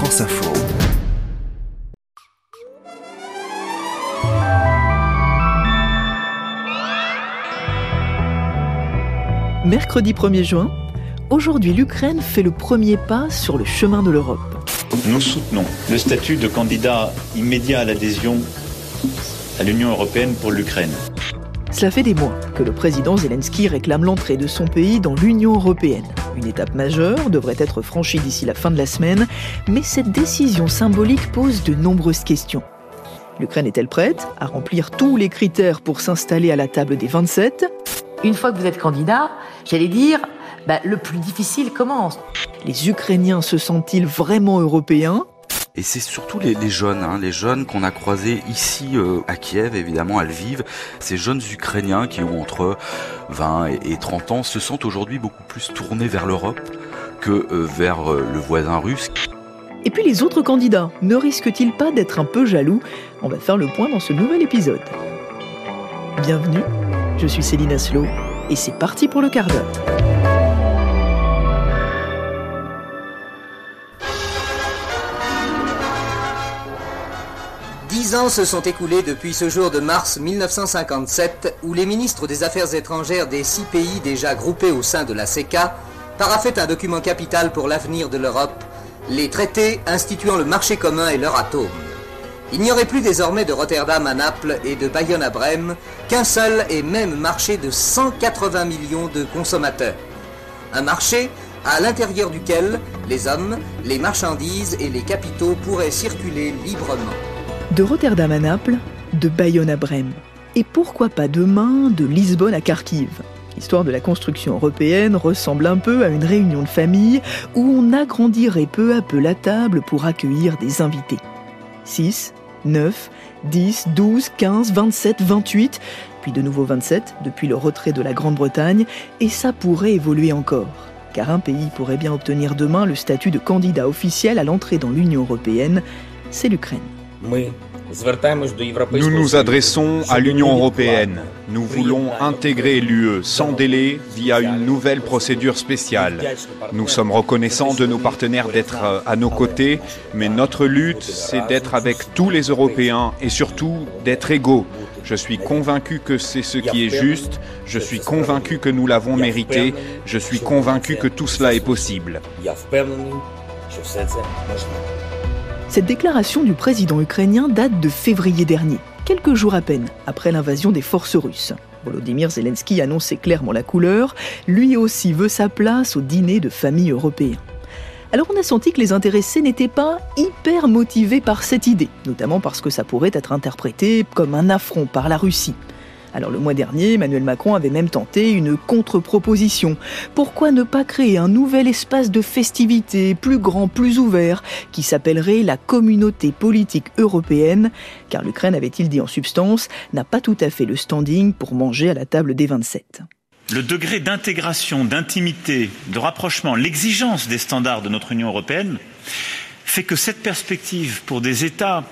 France Info. Mercredi 1er juin, aujourd'hui l'Ukraine fait le premier pas sur le chemin de l'Europe. Nous soutenons le statut de candidat immédiat à l'adhésion à l'Union européenne pour l'Ukraine. Cela fait des mois que le président Zelensky réclame l'entrée de son pays dans l'Union européenne. Une étape majeure devrait être franchie d'ici la fin de la semaine, mais cette décision symbolique pose de nombreuses questions. L'Ukraine est-elle prête à remplir tous les critères pour s'installer à la table des 27 une fois que vous êtes candidat, j'allais dire, bah, le plus difficile commence. Les Ukrainiens se sentent-ils vraiment européens? Et c'est surtout les, jeunes, hein, les jeunes qu'on a croisés ici euh, à Kiev, évidemment à Lviv, ces jeunes Ukrainiens qui ont entre 20 et, 30 ans se sentent aujourd'hui beaucoup plus tournés vers l'Europe que euh, vers euh, le voisin russe. Et puis les autres candidats, ne risquent-ils pas d'être un peu jaloux? On va faire le point dans ce nouvel épisode. Bienvenue je suis Céline Aslo et c'est parti pour le quart d'heure. Dix ans se sont écoulés depuis ce jour de mars 1957 où les ministres des Affaires étrangères des six pays déjà groupés au sein de la CECA paraffaient un document capital pour l'avenir de l'Europe, les traités instituant le marché commun et leur atome. Il n'y aurait plus désormais de Rotterdam à Naples et de Bayonne à Brême qu'un seul et même marché de 180 millions de consommateurs. Un marché à l'intérieur duquel les hommes, les marchandises et les capitaux pourraient circuler librement. De Rotterdam à Naples, de Bayonne à Brême. Et pourquoi pas demain de Lisbonne à Kharkiv? L'histoire de la construction européenne ressemble un peu à une réunion de famille où on agrandirait peu à peu la table pour accueillir des invités. 6, 9, 10, 12, 15, 27, 28, puis de nouveau 27 depuis le retrait de la Grande-Bretagne, et ça pourrait évoluer encore. Car un pays pourrait bien obtenir demain le statut de candidat officiel à l'entrée dans l'Union européenne, c'est l'Ukraine. Nous nous adressons à l'Union européenne. Nous voulons intégrer l'UE sans délai via une nouvelle procédure spéciale. Nous sommes reconnaissants de nos partenaires d'être euh, à nos côtés, mais notre lutte, c'est d'être avec tous les Européens et surtout d'être égaux. Je suis convaincu que c'est ce qui est juste, je suis convaincu que nous l'avons mérité, je suis convaincu que tout cela est possible. Cette déclaration du président ukrainien date de février dernier, quelques jours à peine après l'invasion des forces russes. Volodymyr Zelensky annonçait clairement la couleur, lui aussi veut sa place au dîner de famille européen. Alors on a senti que les intéressés n'étaient pas hyper motivés par cette idée, notamment parce que ça pourrait être interprété comme un affront par la Russie. Alors le mois dernier, Emmanuel Macron avait même tenté une contre-proposition. Pourquoi ne pas créer un nouvel espace de festivité plus grand, plus ouvert, qui s'appellerait la communauté politique européenne? Car l'Ukraine, avait-il dit en substance, n'a pas tout à fait le standing pour manger à la table des 27 le degré d'intégration, d'intimité, de rapprochement, l'exigence des standards de notre Union européenne fait que cette perspective pour des États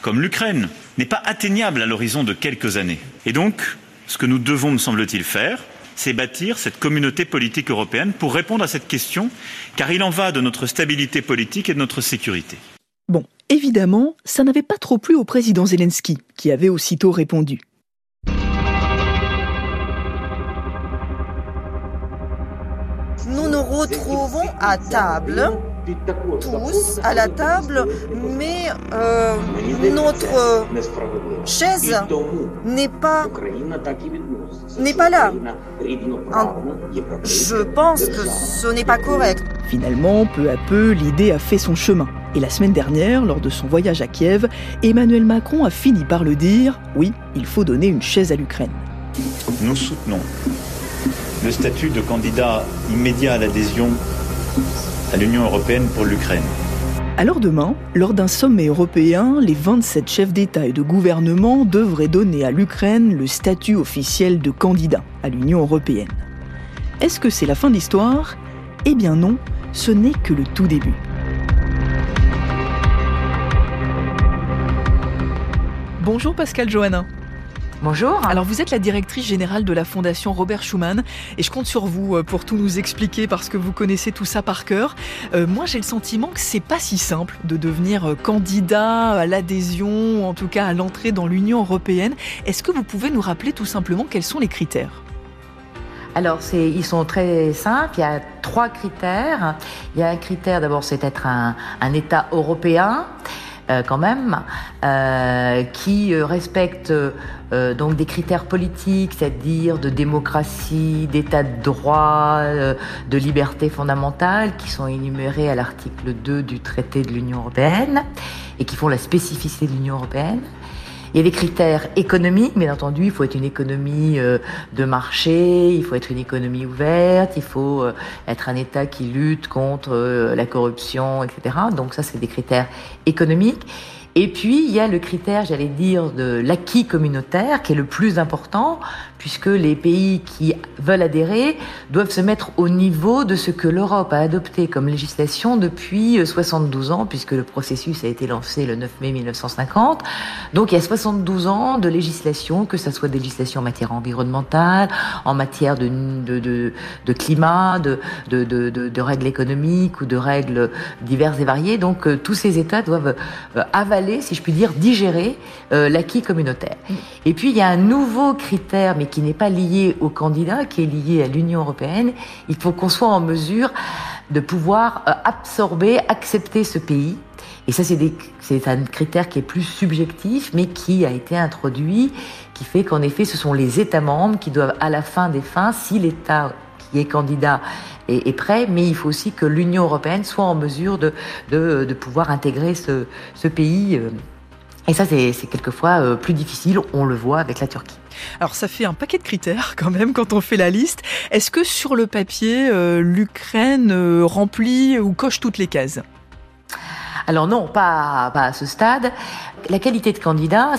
comme l'Ukraine, n'est pas atteignable à l'horizon de quelques années. Et donc, ce que nous devons, me semble-t-il, faire, c'est bâtir cette communauté politique européenne pour répondre à cette question, car il en va de notre stabilité politique et de notre sécurité. Bon, évidemment, ça n'avait pas trop plu au président Zelensky, qui avait aussitôt répondu. Nous nous retrouvons à table tous à la table, mais euh, notre chaise n'est pas n'est pas là. Je pense que ce n'est pas correct. Finalement, peu à peu, l'idée a fait son chemin. Et la semaine dernière, lors de son voyage à Kiev, Emmanuel Macron a fini par le dire, oui, il faut donner une chaise à l'Ukraine. Nous soutenons le statut de candidat immédiat à l'adhésion à l'Union européenne pour l'Ukraine. Alors demain, lors d'un sommet européen, les 27 chefs d'État et de gouvernement devraient donner à l'Ukraine le statut officiel de candidat à l'Union européenne. Est-ce que c'est la fin de l'histoire? Eh bien non, ce n'est que le tout début. Bonjour Pascal Johannin. Bonjour. Alors vous êtes la directrice générale de la Fondation Robert Schuman et je compte sur vous euh, pour tout nous expliquer parce que vous connaissez tout ça par cœur. Euh, moi j'ai le sentiment que c'est pas si simple de devenir euh, candidat à l'adhésion, en tout cas à l'entrée dans l'Union européenne. Est-ce que vous pouvez nous rappeler tout simplement quels sont les critères? Alors, ils sont très simples. Il y a trois critères. Il y a un critère, d'abord, c'est être un, un État européen. Euh, quand même, euh, qui euh, respecte donc des critères politiques, c'est-à-dire de démocratie, d'état de droit, de liberté fondamentale, qui sont énumérés à l'article 2 du traité de l'Union européenne et qui font la spécificité de l'Union européenne. Il y a des critères économiques, bien entendu, il faut être une économie euh, de marché, il faut être une économie ouverte, il faut euh, être un État qui lutte contre euh, la corruption, etc. Donc ça, c'est des critères économiques. Et puis, il y a le critère, j'allais dire, de l'acquis communautaire, qui est le plus important, puisque les pays qui veulent adhérer doivent se mettre au niveau de ce que l'Europe a adopté comme législation depuis 72 ans, puisque le processus a été lancé le 9 mai 1950. Donc, il y a 72 ans de législation, que ce soit des législations en matière environnementale, en matière de, de, de, de climat, de, de, règles économiques ou de règles diverses et variées. Donc, euh, tous ces États doivent euh, avaler si je puis dire, digérer euh, l'acquis communautaire. Mm. Et puis il y a un nouveau critère, mais qui n'est pas lié au candidat, qui est lié à l'Union européenne. Il faut qu'on soit en mesure de pouvoir euh, absorber, accepter ce pays. Et ça, c'est un critère qui est plus subjectif, mais qui a été introduit, qui fait qu'en effet, ce sont les États membres qui doivent, à la fin des fins, si l'État qui est candidat est, prêt, mais il faut aussi que l'Union européenne soit en mesure de, pouvoir intégrer ce, ce pays. Euh. Et ça, c'est quelquefois euh, plus difficile, on le voit avec la Turquie. Alors ça fait un paquet de critères quand même quand on fait la liste. Est-ce que sur le papier, euh, l'Ukraine remplit ou coche toutes les cases? Alors non, pas, pas à ce stade. La qualité de candidat,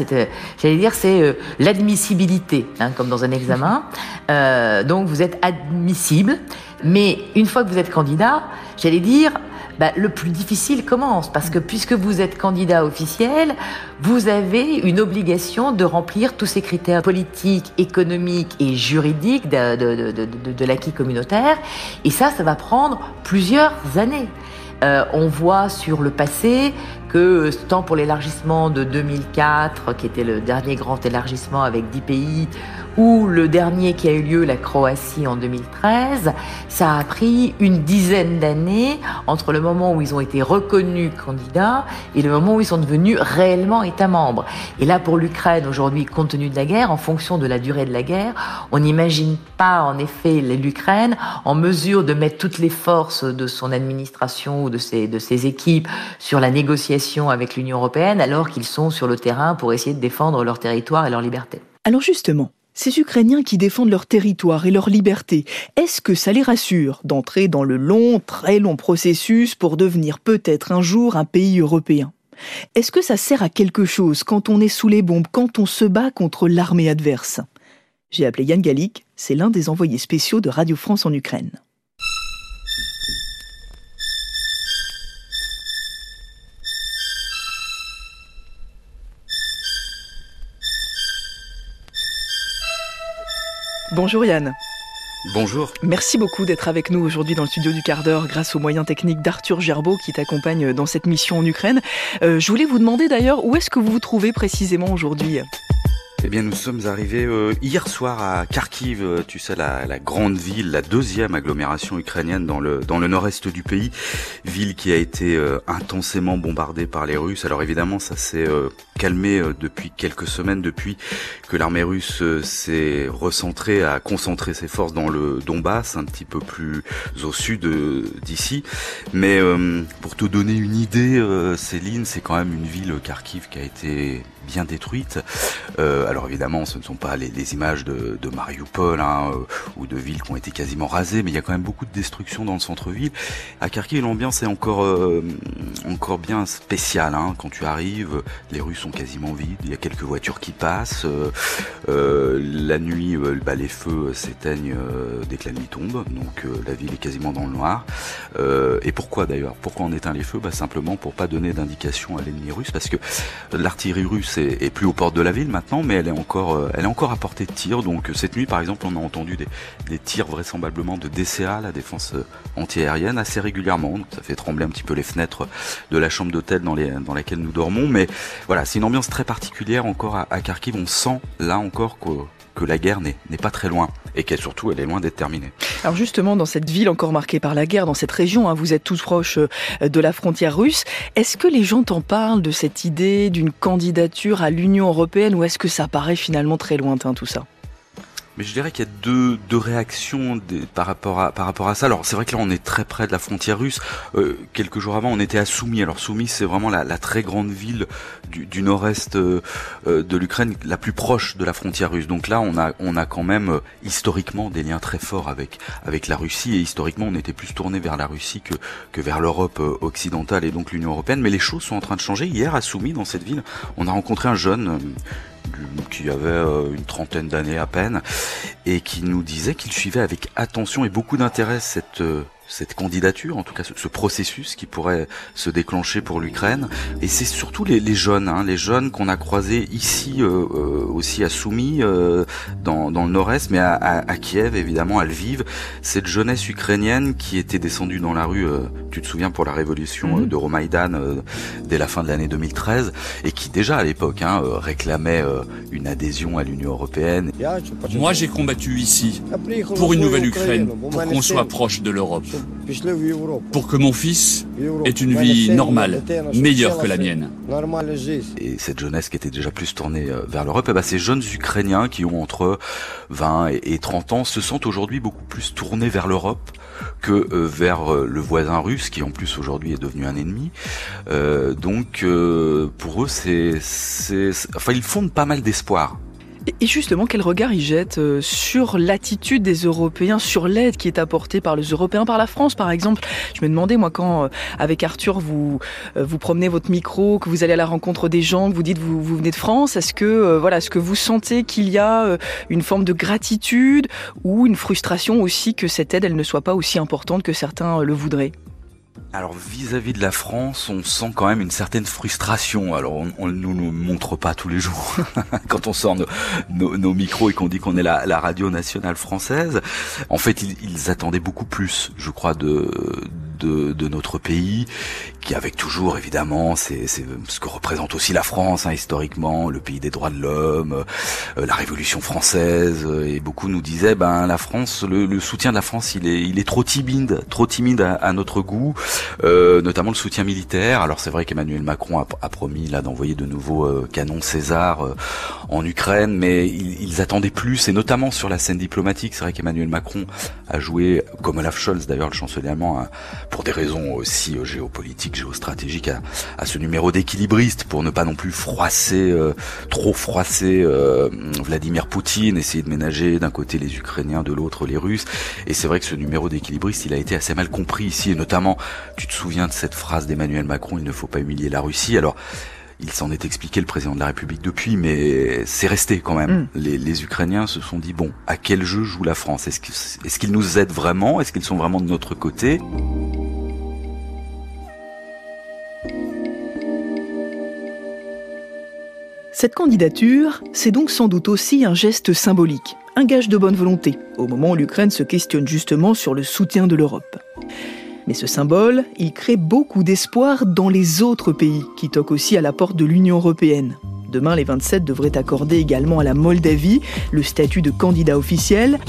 j'allais dire, c'est euh, l'admissibilité, hein, comme dans un examen. Euh, donc vous êtes admissible, mais une fois que vous êtes candidat, j'allais dire, bah, le plus difficile commence parce que puisque vous êtes candidat officiel, vous avez une obligation de remplir tous ces critères politiques, économiques et juridiques de, l'acquis communautaire. Et ça, ça va prendre plusieurs années. Euh, on voit sur le passé que tant pour l'élargissement de 2004, qui était le dernier grand élargissement avec 10 pays, ou le dernier qui a eu lieu, la Croatie en 2013, ça a pris une dizaine d'années entre le moment où ils ont été reconnus candidats et le moment où ils sont devenus réellement États membres. Et là, pour l'Ukraine, aujourd'hui, compte tenu de la guerre, en fonction de la durée de la guerre, on n'imagine pas, en effet, l'Ukraine en mesure de mettre toutes les forces de son administration ou de ses, de ses équipes sur la négociation avec l'Union européenne, alors qu'ils sont sur le terrain pour essayer de défendre leur territoire et leur liberté. Alors justement, ces Ukrainiens qui défendent leur territoire et leur liberté, est-ce que ça les rassure d'entrer dans le long, très long processus pour devenir peut-être un jour un pays européen? Est-ce que ça sert à quelque chose quand on est sous les bombes, quand on se bat contre l'armée adverse? J'ai appelé Yann Galik, c'est l'un des envoyés spéciaux de Radio France en Ukraine. Bonjour Yann. Bonjour. Merci beaucoup d'être avec nous aujourd'hui dans le studio du quart d'heure grâce aux moyens techniques d'Arthur Gerbeau qui t'accompagne dans cette mission en Ukraine. Euh, je voulais vous demander d'ailleurs où est-ce que vous vous trouvez précisément aujourd'hui? Eh bien, nous sommes arrivés euh, hier soir à Kharkiv, euh, tu sais, la, grande ville, la deuxième agglomération ukrainienne dans le dans le nord-est du pays, ville qui a été euh, intensément bombardée par les Russes. Alors évidemment, ça s'est calmé depuis quelques semaines, depuis que l'armée russe s'est recentrée, a concentré ses forces dans le Donbass, un petit peu plus au sud d'ici. Mais pour te donner une idée, Céline, c'est quand même une ville Kharkiv qui a été bien détruite. Euh, alors évidemment, ce ne sont pas les, images de, de Mariupol hein, euh, ou de villes qui ont été quasiment rasées, mais il y a quand même beaucoup de destruction dans le centre-ville. À Kharkiv, l'ambiance est encore euh, encore bien spéciale. Hein. Quand tu arrives, les rues sont quasiment vides. Il y a quelques voitures qui passent. La nuit, bah, les feux s'éteignent dès que la nuit tombe. Donc la ville est quasiment dans le noir. et pourquoi d'ailleurs? Pourquoi on éteint les feux? Bah, Simplement pour pas donner d'indication à l'ennemi russe, parce que l'artillerie russe est, plus aux portes de la ville maintenant, mais elle est encore, elle est encore à portée de tir. Donc cette nuit, par exemple, on a entendu des, tirs vraisemblablement de DCA, la défense antiaérienne, assez régulièrement. Donc ça fait trembler un petit peu les fenêtres de la chambre d'hôtel dans, laquelle nous dormons. Mais voilà, c'est une ambiance très particulière encore à, Kharkiv. On sent là encore que, que la guerre n'est pas très loin et qu'elle surtout elle est loin d'être terminée. Alors justement dans cette ville encore marquée par la guerre, dans cette région, hein, vous êtes tous proches euh, de la frontière russe. Est-ce que les gens t'en parlent de cette idée d'une candidature à l'Union européenne ou est-ce que ça paraît finalement très lointain tout ça? Mais je dirais qu'il y a deux, deux réactions par rapport à par rapport à ça. Alors c'est vrai que là on est très près de la frontière russe. Euh, quelques jours avant on était à Soumy. Alors Soumy c'est vraiment la, la, très grande ville du, du nord-est euh, euh, de l'Ukraine, la plus proche de la frontière russe. Donc là on a on a quand même historiquement des liens très forts avec avec la Russie et historiquement on était plus tourné vers la Russie que que vers l'Europe occidentale et donc l'Union européenne. Mais les choses sont en train de changer. Hier à Soumy dans cette ville on a rencontré un jeune qui avait euh, une trentaine d'années à peine, et qui nous disait qu'il suivait avec attention et beaucoup d'intérêt cette euh, cette candidature, en tout cas ce, processus qui pourrait se déclencher pour l'Ukraine. Et c'est surtout les, les, jeunes, hein, les jeunes qu'on a croisés ici euh, euh aussi à Soumy, euh, dans, dans, le nord-est, mais à, à, à, Kiev évidemment, à Lviv. Cette jeunesse ukrainienne qui était descendue dans la rue, euh, tu te souviens, pour la révolution mhm. de Romaïdan dès la fin de l'année 2013, et qui déjà à l'époque hein, réclamait une adhésion à l'Union européenne. Moi j'ai combattu ici pour une nouvelle Ukraine, pour qu'on soit proche de l'Europe pour que mon fils ait une vie normale, meilleure que la mienne. Et cette jeunesse qui était déjà plus tournée euh, vers l'Europe, eh ben, ces jeunes Ukrainiens qui ont entre 20 et 30 ans se sentent aujourd'hui beaucoup plus tournés vers l'Europe que euh, vers euh, le voisin russe qui en plus aujourd'hui est devenu un ennemi. donc pour eux, c'est, enfin ils fondent pas mal d'espoir et justement, quel regard ils jettent euh, sur l'attitude des Européens, sur l'aide qui est apportée par les Européens, par la France par exemple? Je me demandais, moi, quand euh, avec Arthur, vous, euh, vous promenez votre micro, que vous allez à la rencontre des gens, que vous dites vous, vous venez de France, est-ce que, voilà, est-ce que vous sentez qu'il y a une forme de gratitude ou une frustration aussi que cette aide, elle ne soit pas aussi importante que certains le voudraient? Alors vis-à-vis de la France, on sent quand même une certaine frustration. Alors on, ne nous, nous montre pas tous les jours quand on sort nos, micros et qu'on dit qu'on est la, radio nationale française. En fait, ils attendaient beaucoup plus, je crois, de, de, de notre pays, qui avec toujours évidemment, c'est ce que représente aussi la France hein, historiquement, le pays des droits de l'homme, euh, la Révolution française, et beaucoup nous disaient, ben la France, le, le, soutien de la France, il est, il est trop timide, trop timide à, à notre goût, euh, notamment le soutien militaire. Alors c'est vrai qu'Emmanuel Macron a, a, promis là d'envoyer de nouveaux euh, canons César euh, en Ukraine, mais ils, ils, attendaient plus, et notamment sur la scène diplomatique. C'est vrai qu'Emmanuel Macron a joué, comme Olaf Scholz d'ailleurs, le chancelier allemand, pour des raisons aussi euh, géopolitiques, géostratégiques, à, à ce numéro d'équilibriste, pour ne pas non plus froisser, euh, trop froisser euh, Vladimir Poutine, essayer de ménager d'un côté les Ukrainiens, de l'autre les Russes. Et c'est vrai que ce numéro d'équilibriste, il a été assez mal compris ici, et notamment, tu te souviens de cette phrase d'Emmanuel Macron, il ne faut pas humilier la Russie. Alors, il s'en est expliqué le président de la République depuis, mais c'est resté quand même. Mm. Les, Ukrainiens se sont dit bon, à quel jeu joue la France? Est-ce qu'ils nous aident vraiment? Est-ce qu'ils sont vraiment de notre côté? Cette candidature, c'est donc sans doute aussi un geste symbolique, un gage de bonne volonté, au moment où l'Ukraine se questionne justement sur le soutien de l'Europe. Mais ce symbole, il crée beaucoup d'espoir dans les autres pays qui toquent aussi à la porte de l'Union européenne. Demain, les 27 devraient accorder également à la Moldavie le statut de candidat officiel.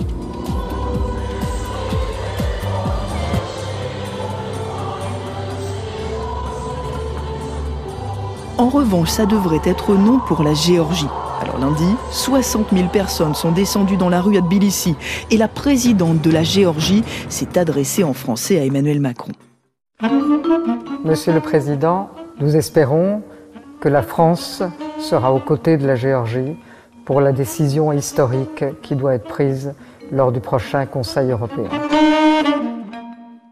En revanche, ça devrait être non pour la Géorgie. Alors lundi, 60 000 personnes sont descendues dans la rue à Tbilissi et la présidente de la Géorgie s'est adressée en français à Emmanuel Macron. Monsieur le Président, nous espérons que la France sera aux côtés de la Géorgie pour la décision historique qui doit être prise lors du prochain Conseil européen.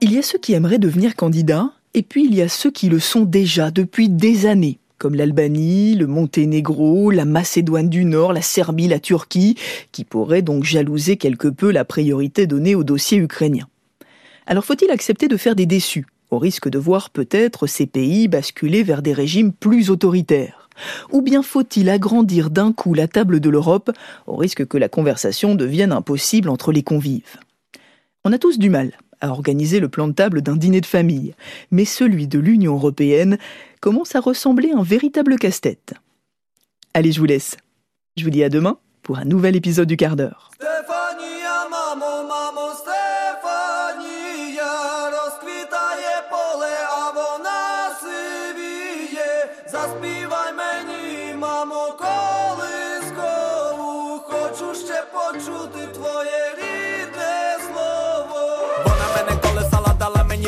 Il y a ceux qui aimeraient devenir candidats et puis il y a ceux qui le sont déjà depuis des années comme l'Albanie, le Monténégro, la Macédoine du Nord, la Serbie, la Turquie, qui pourraient donc jalouser quelque peu la priorité donnée au dossier ukrainien. Alors faut-il accepter de faire des déçus, au risque de voir peut-être ces pays basculer vers des régimes plus autoritaires? Ou bien faut-il agrandir d'un coup la table de l'Europe, au risque que la conversation devienne impossible entre les convives? On a tous du mal à organiser le plan de table d'un dîner de famille, mais celui de l'Union européenne commence à ressembler à un véritable casse-tête. Allez, je vous laisse. Je vous dis à demain pour un nouvel épisode du quart d'heure.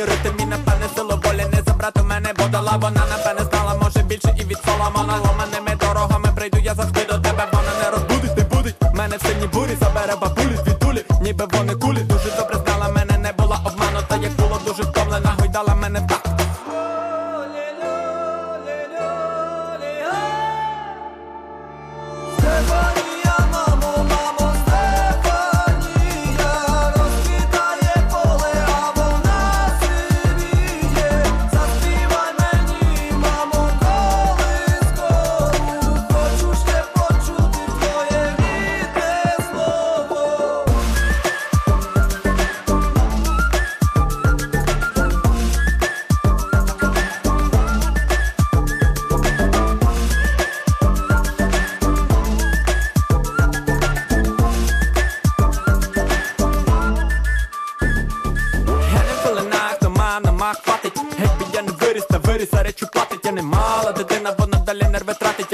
Брат забрати мене бо дала вона напевне знала, може більше і від соломона. Ломаними дорогами прийду, я завжди до тебе, вона не розбудить, не будить. Мене в сильній бурі забере бабулі від дулі, ніби вони кулі Дуже добре знала, мене не була обманута, як було дуже втомлена, гойдала мене в тратить